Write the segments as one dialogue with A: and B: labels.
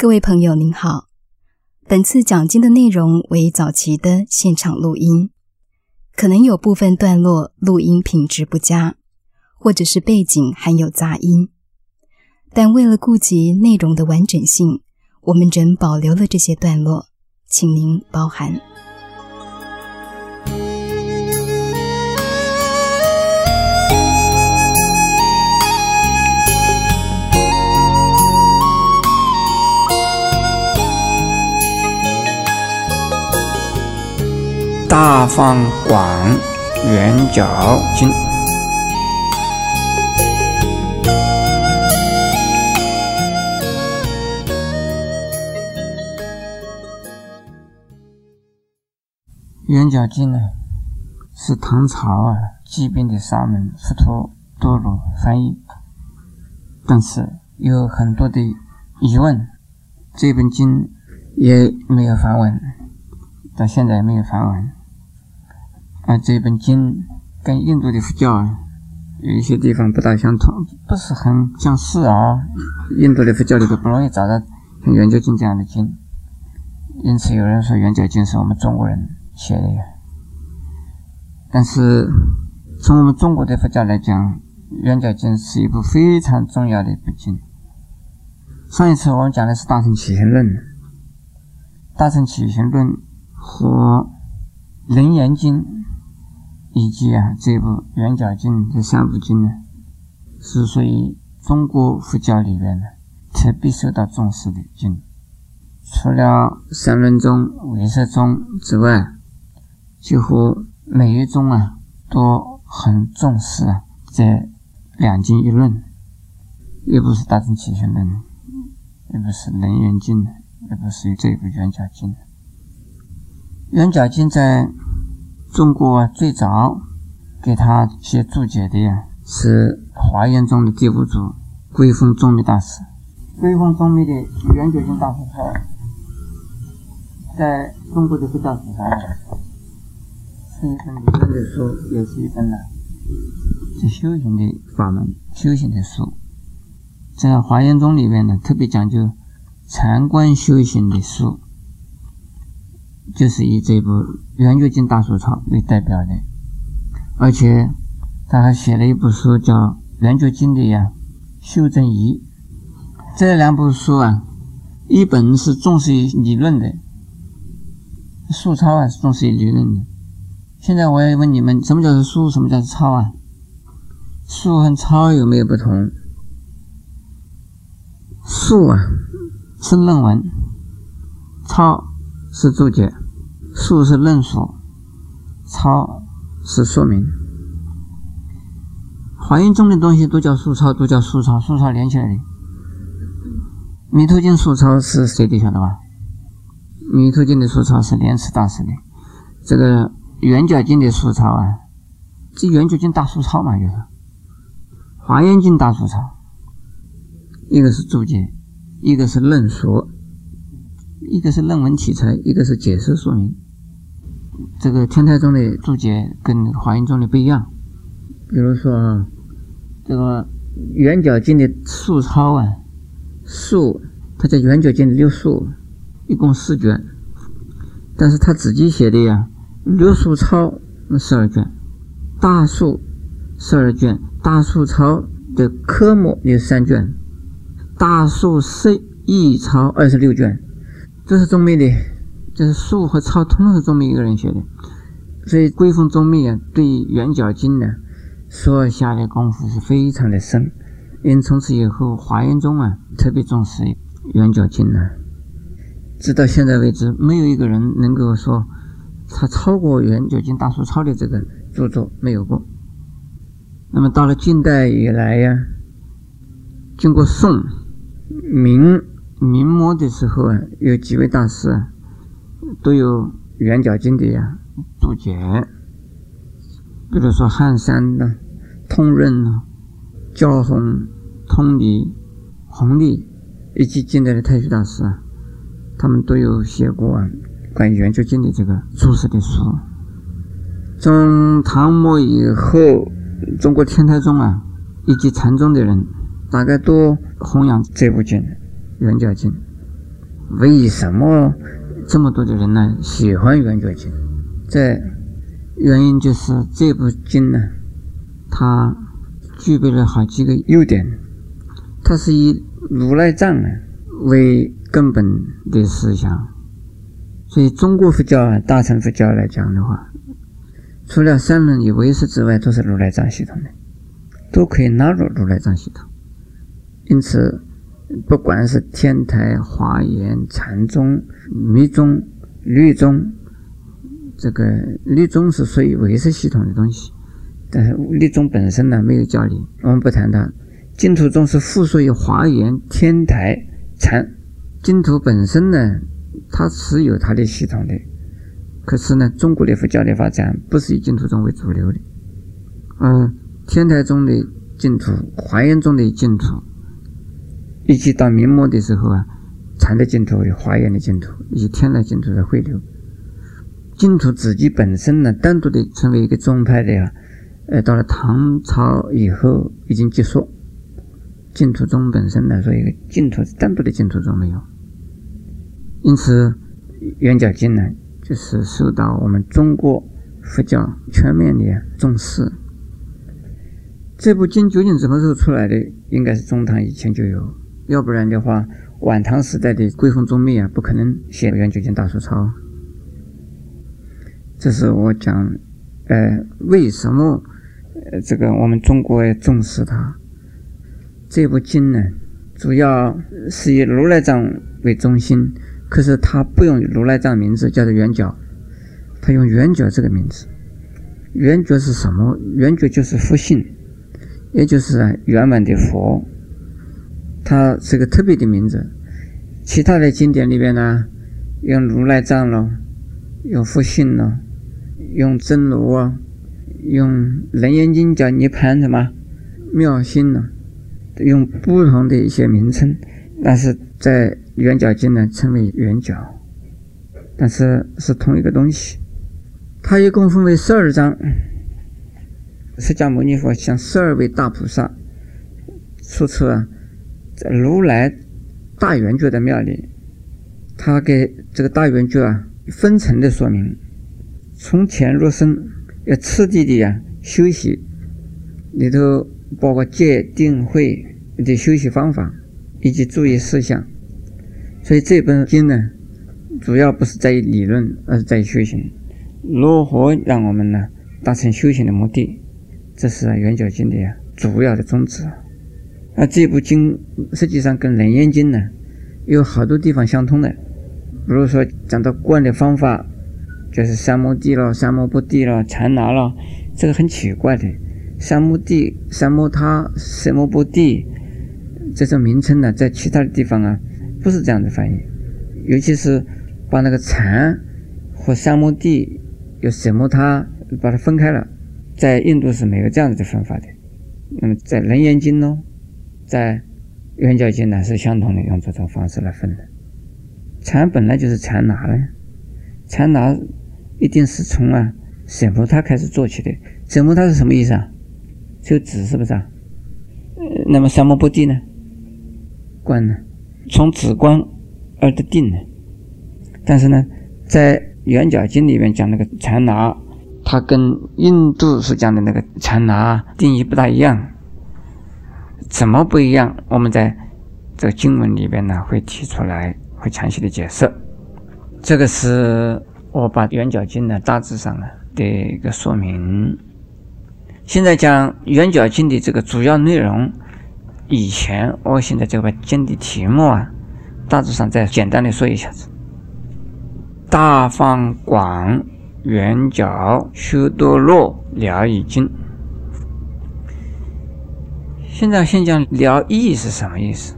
A: 各位朋友您好，本次讲经的内容为早期的现场录音，可能有部分段落录音品质不佳，或者是背景含有杂音，但为了顾及内容的完整性，我们仍保留了这些段落，请您包涵。
B: 大放广圆角经，圆角经呢，是唐朝啊疾病的沙门佛陀多罗翻译，但是有很多的疑问，这本经也没有梵文，到现在也没有梵文。啊，这本经跟印度的佛教啊，有一些地方不大相同，不是很相似啊。印度的佛教里头不容易找到像《圆觉经》这样的经，因此有人说《圆觉经》是我们中国人写的。但是从我们中国的佛教来讲，《圆觉经》是一部非常重要的一部经。上一次我们讲的是《大乘起行论》，《大乘起行论》和《楞严经》。以及啊，这部《圆角经》这三部经呢，是属于中国佛教里边的特别受到重视的经。除了三论宗、唯识宗之外，几乎每一宗啊都很重视啊这两经一论。又不是《大乘起信论》，又不是《楞严经》，又不是这部《圆角经》。《圆角经》在。中国最早给他写注解的呀，是华严宗的第五祖归峰宗密大师。归峰宗密的《圆觉经大疏钞》，在中国的佛教史上是一本理论的书，也是一本呢是修行的法门、修行的书。在华严宗里面呢，特别讲究禅观修行的书。就是以这部《圆觉经大疏钞》为代表的，而且他还写了一部书叫《圆觉经》的呀修正仪。这两部书啊，一本是重视于理论的，书抄啊是重视于理论的。现在我要问你们，什么叫做书？什么叫做抄啊？书和抄有没有不同？书啊是论文，抄。是注解，述是论述，抄是说明。华严中的东西都叫述抄，都叫述抄，述抄连起来的。弥陀经述抄是谁的晓得吧？弥陀经的述抄是莲池大师的。这个圆觉经的述抄啊，这圆觉经大述抄嘛，就是华严经大述抄。一个是注解，一个是论述。一个是论文题材，一个是解释说明。这个天台宗的注解跟华严宗的不一样。比如说啊，这个圆角经的素抄啊，素它叫圆角经的六素，一共四卷，但是他自己写的呀，六素抄那十二卷，大素十二卷，大素抄的科目有三卷，大素释义抄二十六卷。这是宗密的，这是素和超通通是宗密一个人写的，所以归峰宗密啊，对《圆角经》呢，所下的功夫是非常的深。因从此以后，华严宗啊特别重视《圆角经》呢，直到现在为止，没有一个人能够说他超过《圆角经》大书抄的这个著作没有过。那么到了近代以来呀，经过宋、明。明末的时候啊，有几位大师啊，都有圆角经的呀注解，比如说汉山的、通润呐、焦弘、通理、弘历，以及近代的太虚大师啊，他们都有写过啊关于圆觉经的这个注释的书。从唐末以后，中国天台宗啊以及禅宗的人，大概都弘扬这部经。圆角经，为什么这么多的人呢喜欢《圆觉经》？这原因就是这部经呢，它具备了好几个优点。它是以如来藏啊为根本的思想，所以中国佛教啊，大乘佛教来讲的话，除了三论与唯识之外，都是如来藏系统的，都可以纳入如来藏系统。因此，不管是天台、华严、禅宗、密宗、律宗，这个律宗是属于唯识系统的东西，但是律宗本身呢没有教理，我们不谈它。净土宗是附属于华严、天台、禅，净土本身呢，它是有它的系统的。可是呢，中国的佛教的发展不是以净土宗为主流的，嗯，天台宗的净土、华严宗的净土。一直到明末的时候啊，禅的净土、华严的净土以及天台净土的汇流，净土自己本身呢，单独的成为一个宗派的呀，呃，到了唐朝以后已经结束。净土宗本身来说，一个净土单独的净土宗没有，因此圆角经呢，就是受到我们中国佛教全面的重视。这部经究竟什么时候出来的？应该是中唐以前就有。要不然的话，晚唐时代的归峰宗密啊，不可能写《圆觉经大疏钞》。这是我讲，呃，为什么呃这个我们中国要重视它？这部经呢，主要是以如来藏为中心，可是它不用如来藏名字，叫做圆觉，它用圆觉这个名字。圆觉是什么？圆觉就是佛性，也就是圆满的佛。它是个特别的名字，其他的经典里边呢，用如来藏了，用佛性了，用真如啊，用楞严经叫涅盘什么妙心呢，用不同的一些名称，但是在圆觉经呢称为圆觉，但是是同一个东西。它一共分为十二章，释迦牟尼佛向十二位大菩萨出册啊。如来大圆觉的庙里，他给这个大圆觉啊分层的说明，从浅入深，要次第的呀休息，里头包括戒定慧的休息方法以及注意事项。所以这本经呢，主要不是在于理论，而是在于修行。如何让我们呢达成修行的目的？这是圆觉经的主要的宗旨。那这部经实际上跟《楞严经》呢有好多地方相通的，比如说讲到观的方法，就是三摩地了、三摩不地了、禅拿了，这个很奇怪的，三摩地、三摩他、三摩不地这种名称呢，在其他的地方啊不是这样的翻译，尤其是把那个禅和三摩地有什么他把它分开了，在印度是没有这样子的分法的，那么在《楞严经》呢？在圆觉经呢是相同的，用这种方式来分的。禅本来就是禅拿的，禅拿一定是从啊舍摩他开始做起的。舍摩他是什么意思啊？就指是不是啊？那么三摩不地呢？观呢？从止观而得定呢？但是呢，在圆觉经里面讲那个禅拿，它跟印度所讲的那个禅拿定义不大一样。怎么不一样？我们在这个经文里边呢，会提出来，会详细的解释。这个是我把《圆角经》呢大致上呢的一个说明。现在讲《圆角经》的这个主要内容，以前我现在这个经的题目啊，大致上再简单的说一下子：大方广圆角修多罗了已经。现在先讲了义是什么意思？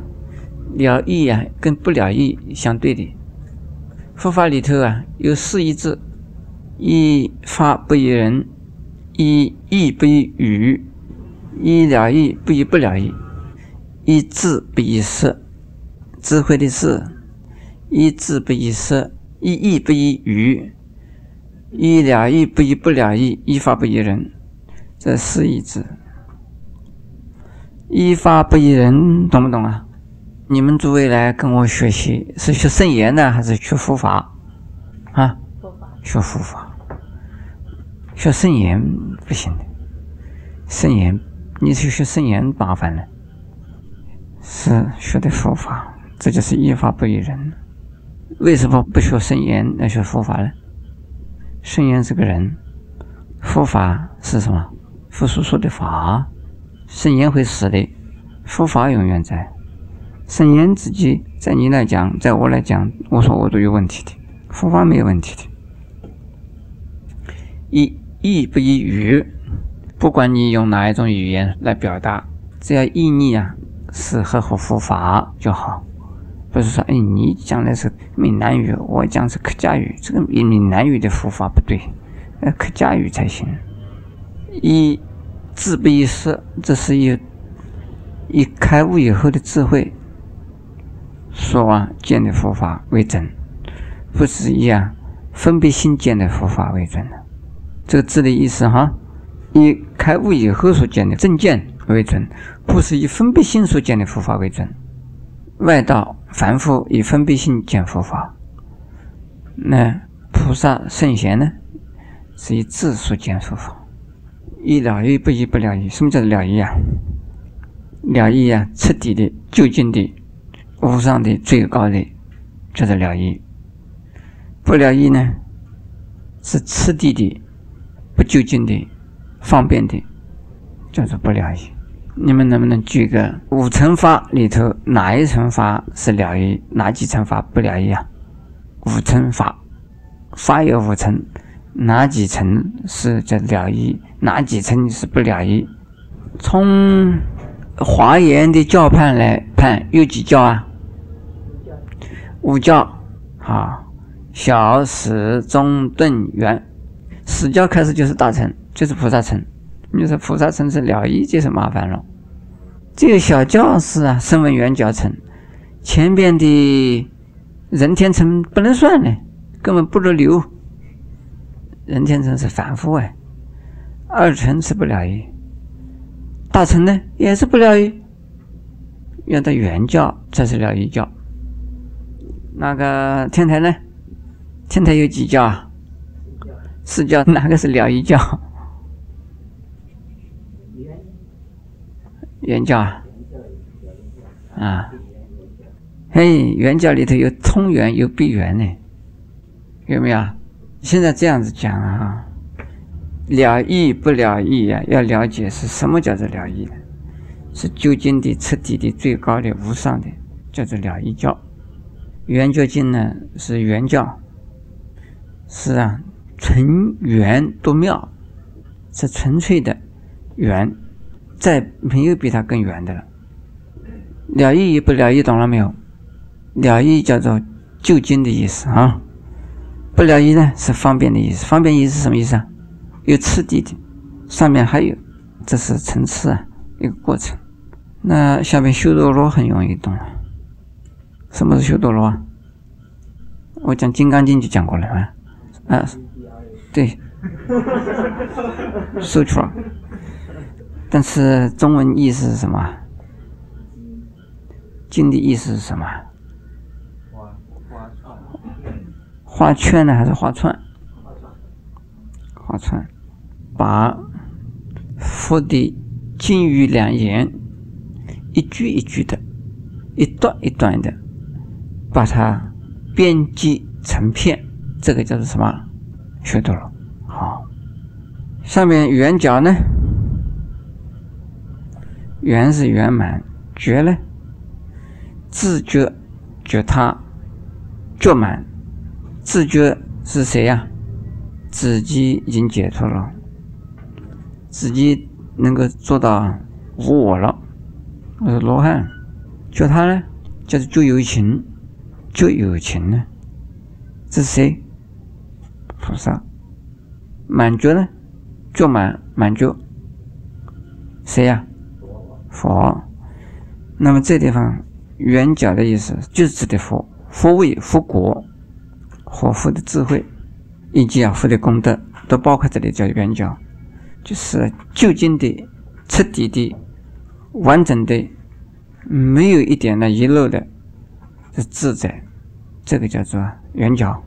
B: 了义啊，跟不了义相对的。佛法里头啊，有四义字：一法不依人，一义不依语，一了义不依不了义，一智不依识，智慧的智；一智不依识，一义不依语，一了义不依不了义，一法不依人。这四义字。依法不依人，懂不懂啊？你们诸位来跟我学习，是学圣言呢，还是学佛法？啊？学佛法。学圣言不行的，圣言，你去学圣言麻烦了。是学的佛法，这就是依法不依人。为什么不学圣言，要学佛法呢？圣言是个人，佛法是什么？佛所说的法，圣言会死的，佛法永远在。圣言自己，在你来讲，在我来讲，我说我都有问题的，佛法没有问题的。意意不依语，不管你用哪一种语言来表达，只要意义啊是合乎佛法就好。不是说，哎，你讲的是闽南语，我讲是客家语，这个闽闽南语的佛法不对，呃，客家语才行。以智不以识，这是以以开悟以后的智慧说啊见的佛法为准，不是以啊分别心见的佛法为准的。这个字的意思哈，以开悟以后所见的正见为准，不是以分别心所见的佛法为准。外道凡夫以分别心见佛法，那菩萨圣贤呢，是以智所见佛法。一了义不一不了义，什么叫做了义啊？了义啊，彻底的、究竟的、无上的、最高的，叫做了义。不了义呢，是次第的、不究竟的、方便的，叫做不了义。你们能不能举个五乘法里头哪一乘法是了义，哪几乘法不了义啊？五乘法，法有五乘，哪几层是叫了义，哪几层是不了义？从华严的教判来判，有几教啊？五教啊，小、始、中、顿、圆。始教开始就是大乘，就是菩萨乘。你说菩萨乘是了义，就是麻烦了。这个小教是啊，声闻缘教乘，前边的人天乘不能算呢，根本不入流。人天成是凡夫哎，二乘是不了义，大乘呢也是不了义，要到圆教才是了义教。那个天台呢？天台有几教啊？四教，哪个是了义教？原教啊，啊，嘿，原教里头有通圆有闭圆呢，有没有？现在这样子讲啊，了义不了义呀？要了解是什么叫做了义呢？是究竟的、彻底的、最高的、无上的，叫做了义教。圆觉经呢是圆教，是啊，纯圆多妙，是纯粹的圆。再没有比它更圆的了。了义与不了义，懂了没有？了义叫做究竟的意思啊，不了义呢是方便的意思。方便意思是什么意思啊？有次第的，上面还有，这是层次啊，一个过程。那下面修多罗很容易懂了。什么是修多罗啊？我讲《金刚经》就讲过了啊。啊，对，说出了。但是中文意思是什么？经的意思是什么？画圈呢，还是画串？画串，把佛的金玉良言，一句一句的，一段一段的，把它编辑成片，这个叫做什么？学到了。好，上面圆角呢？圆是圆满，觉呢？自觉觉他觉满，自觉是谁呀？自己已经解脱了，自己能够做到无我了。我是罗汉，觉他呢？叫做就有情，就有情呢？这是谁？菩萨。满觉呢？觉满满觉，谁呀？佛，那么这地方圆角的意思就是指的佛，佛位、佛国和佛的智慧，以及啊佛的功德，都包括这里叫圆角，就是究竟的、彻底的、完整的、没有一点的遗漏的，是自在，这个叫做圆角。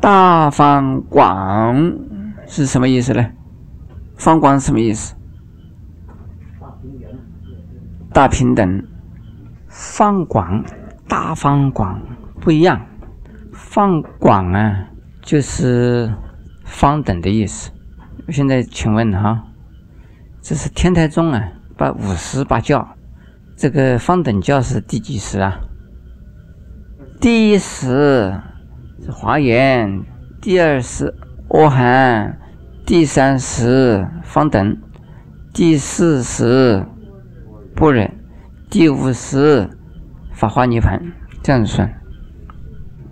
B: 大方广是什么意思呢？方广是什么意思？大平等。方广、大方广不一样。放广啊，就是方等的意思。现在请问哈，这是天台宗啊，把五十八教，这个方等教是第几十啊？第一十是华严，第二十阿含，第三十方等，第四十般若，第五十法华涅盘，这样子算。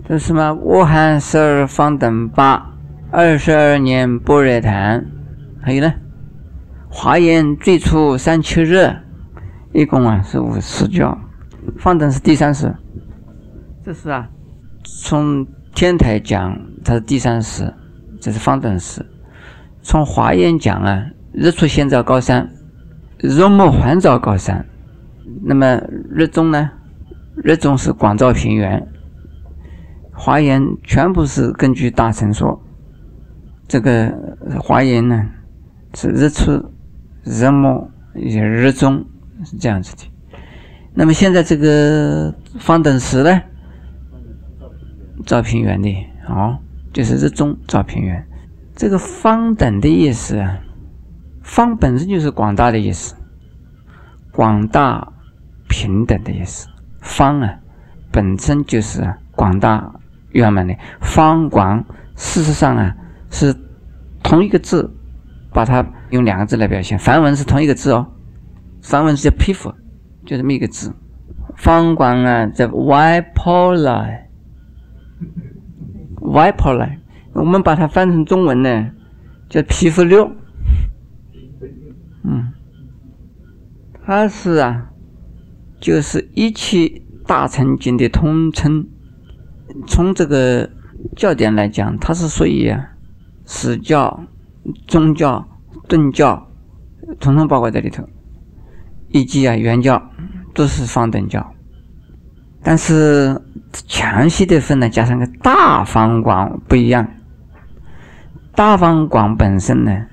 B: 这是什么？阿含十二方等八，二十二年般若谈，还有呢？华严最初三七日，一共啊是五十教，方等是第三十。这是啊，从天台讲它是第三十，这是方等十。从华严讲啊，日出先照高山，日暮还照高山。那么日中呢？日中是广照平原。华严全部是根据大乘说，这个华严呢是日出、日暮、日中是这样子的。那么现在这个方等时呢，照平原的哦，就是日中照平原。这个方等的意思啊，方本身就是广大的意思，广大平等的意思。方啊，本身就是广大。圆满的方广，事实上啊是同一个字，把它用两个字来表现。梵文是同一个字哦，梵文是叫皮肤，就这么一个字。方广啊，叫 Vipolar，Vipolar，我们把它翻成中文呢，叫皮肤六。嗯，它是啊，就是一切大乘经的通称。从这个教典来讲，它是属于史教、宗教、顿教，统统包括在里头，以及啊原教都是方等教。但是详细的分呢，加上个大方广不一样。大方广本身呢，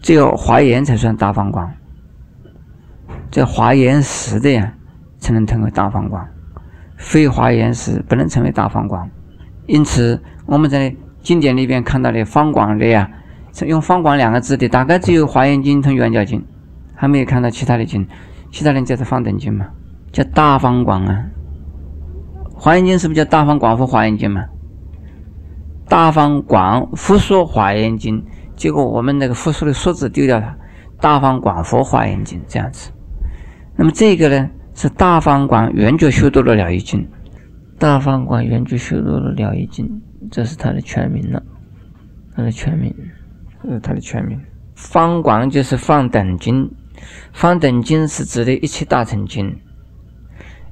B: 只有华严才算大方广，这华严实的呀，才能称为大方广。非华严时不能成为大方广，因此我们在经典里边看到的方广的呀，用方广两个字的，大概只有华严经同圆教经，还没有看到其他的经，其他人叫做方等经嘛，叫大方广啊。华严经是不是叫大方广佛华严经嘛？大方广复说华严经，结果我们那个复说的说字丢掉了，大方广佛华严经这样子。那么这个呢？是大方广圆觉修多罗了义经，大方广圆觉修多罗了义经，这是它的全名了，它的全名，这是它的全名。方广就是方等经，方等经是指的一切大乘经，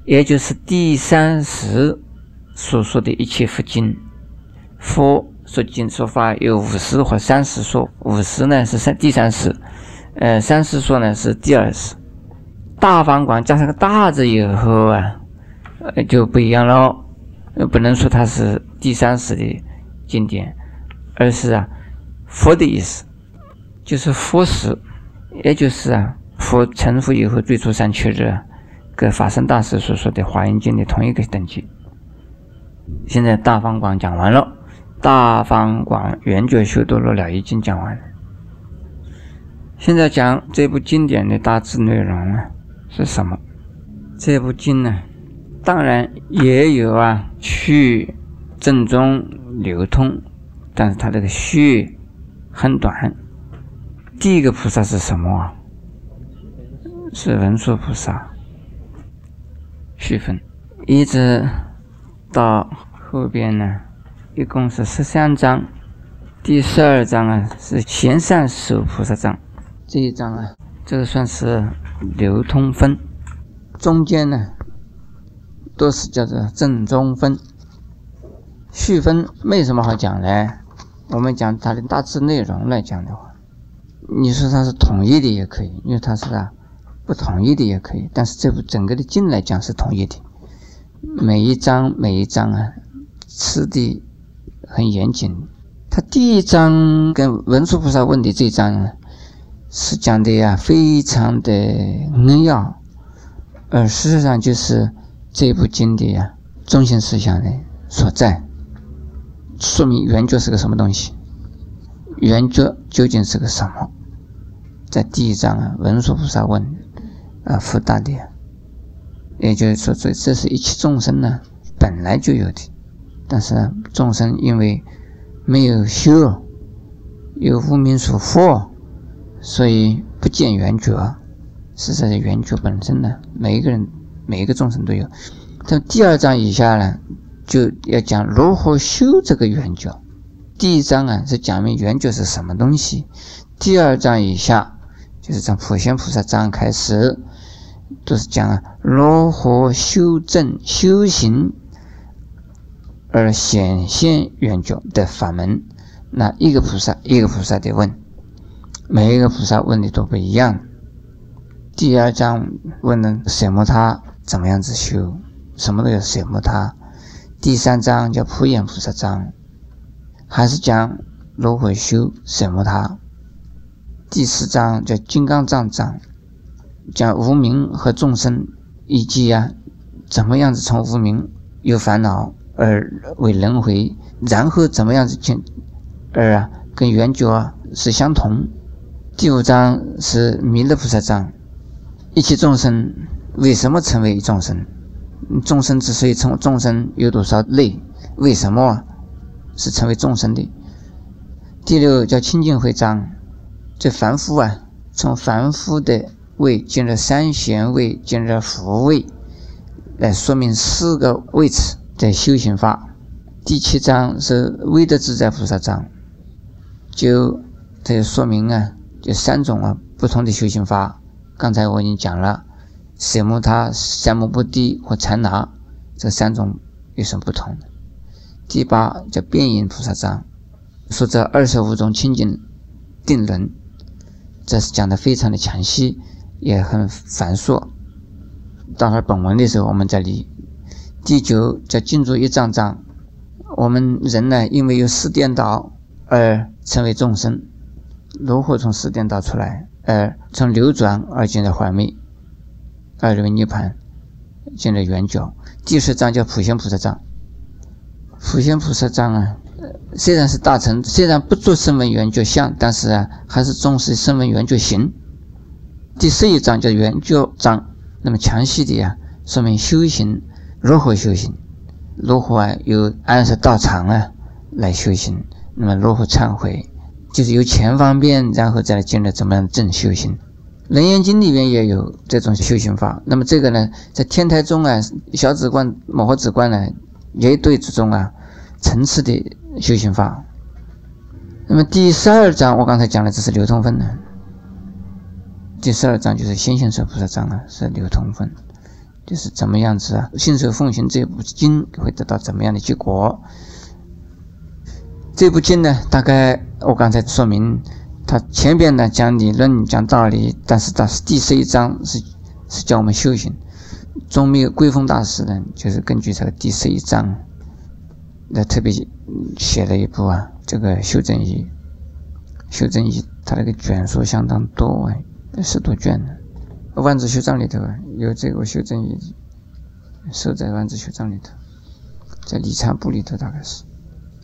B: 也就是第三十所说的一切佛经。佛说经说法有五十或三十说，五十呢是三第三十，呃，三十说呢是第二十。大方广加上个大字以后啊，呃就不一样了，不能说它是第三世的经典，而是啊佛的意思，就是佛时，也就是啊佛成佛以后最初三七日，跟法身大师所说的华严经的同一个等级。现在大方广讲完了，大方广圆觉修多罗了已经讲完了，现在讲这部经典的大致内容啊。是什么？这部经呢，当然也有啊，去正宗流通，但是它这个序很短。第一个菩萨是什么啊？是文殊菩萨。序分一直到后边呢，一共是十三章。第十二章啊是贤善手菩萨章，这一章啊，这个算是。流通分，中间呢都是叫做正中分。序分没什么好讲的，我们讲它的大致内容来讲的话，你说它是统一的也可以，因为它是啊不统一的也可以，但是这部整个的经来讲是统一的，每一章每一章啊，吃的很严谨。他第一章跟文殊菩萨问的这一章是讲的呀，非常的扼要，而事实上就是这部经的呀中心思想的所在，说明圆觉是个什么东西，圆觉究竟是个什么？在第一章啊，文殊菩萨问啊，佛大帝，也就是说，这这是一切众生呢本来就有的，但是众生因为没有修，有无名所惑，所以不见圆觉。是在圆觉本身呢，每一个人、每一个众生都有。在第二章以下呢，就要讲如何修这个圆觉。第一章啊是讲明圆觉是什么东西，第二章以下就是从普贤菩萨章开始，都是讲啊如何修正修行。而显现圆觉的法门，那一个菩萨一个菩萨的问，每一个菩萨问的都不一样。第二章问的什么他怎么样子修，什么都有什么他。第三章叫普贤菩萨章，还是讲如何修什么他。第四章叫金刚藏章，讲无名和众生以及呀怎么样子从无名有烦恼。而为轮回，然后怎么样子进？而啊，跟圆觉啊是相同。第五章是弥勒菩萨章，一切众生为什么成为众生？众生之所以成众生，有多少类？为什么是成为众生的？第六叫清净慧章，这凡夫啊，从凡夫的位进入三贤位，进入福位，来说明四个位置。的修行法，第七章是威德自在菩萨章，就这说明啊，有三种啊不同的修行法。刚才我已经讲了，舍摩他、三摩不地和禅那这三种有什么不同？第八叫变隐菩萨章，说这二十五种清净定轮，这是讲的非常的详细，也很繁琐。到了本文的时候，我们再理。第九叫进入一丈章，我们人呢，因为有四颠倒而成为众生，如何从四颠倒出来，而从流转而进入幻灭，而入涅槃，进入圆觉。第十章叫普贤菩萨章，普贤菩萨章啊，虽然是大乘，虽然不做声闻圆觉相，但是啊，还是重视声闻圆觉行。第十一章叫圆觉章，那么详细的呀，说明修行。如何修行？如何啊？有按时道场啊来修行。那么如何忏悔？就是由前方便，然后再来进入怎么样正修行？《楞严经》里面也有这种修行法。那么这个呢，在天台宗啊、小止观、摩诃止观呢，也对这种啊层次的修行法。那么第十二章，我刚才讲的这是流通分呢。第十二章就是先行者菩萨章啊，是流通分。就是怎么样子啊？信守奉行这部经会得到怎么样的结果？这部经呢，大概我刚才说明，它前边呢讲理论讲道理，但是到第十一章是是教我们修行。中密归峰大师呢，就是根据这个第十一章，那特别写了一部啊，这个修正仪，修正仪，它那个卷数相当多啊，十多卷呢。万字修藏里头有这个修正仪，收在万字修藏里头，在理藏部里头大概是。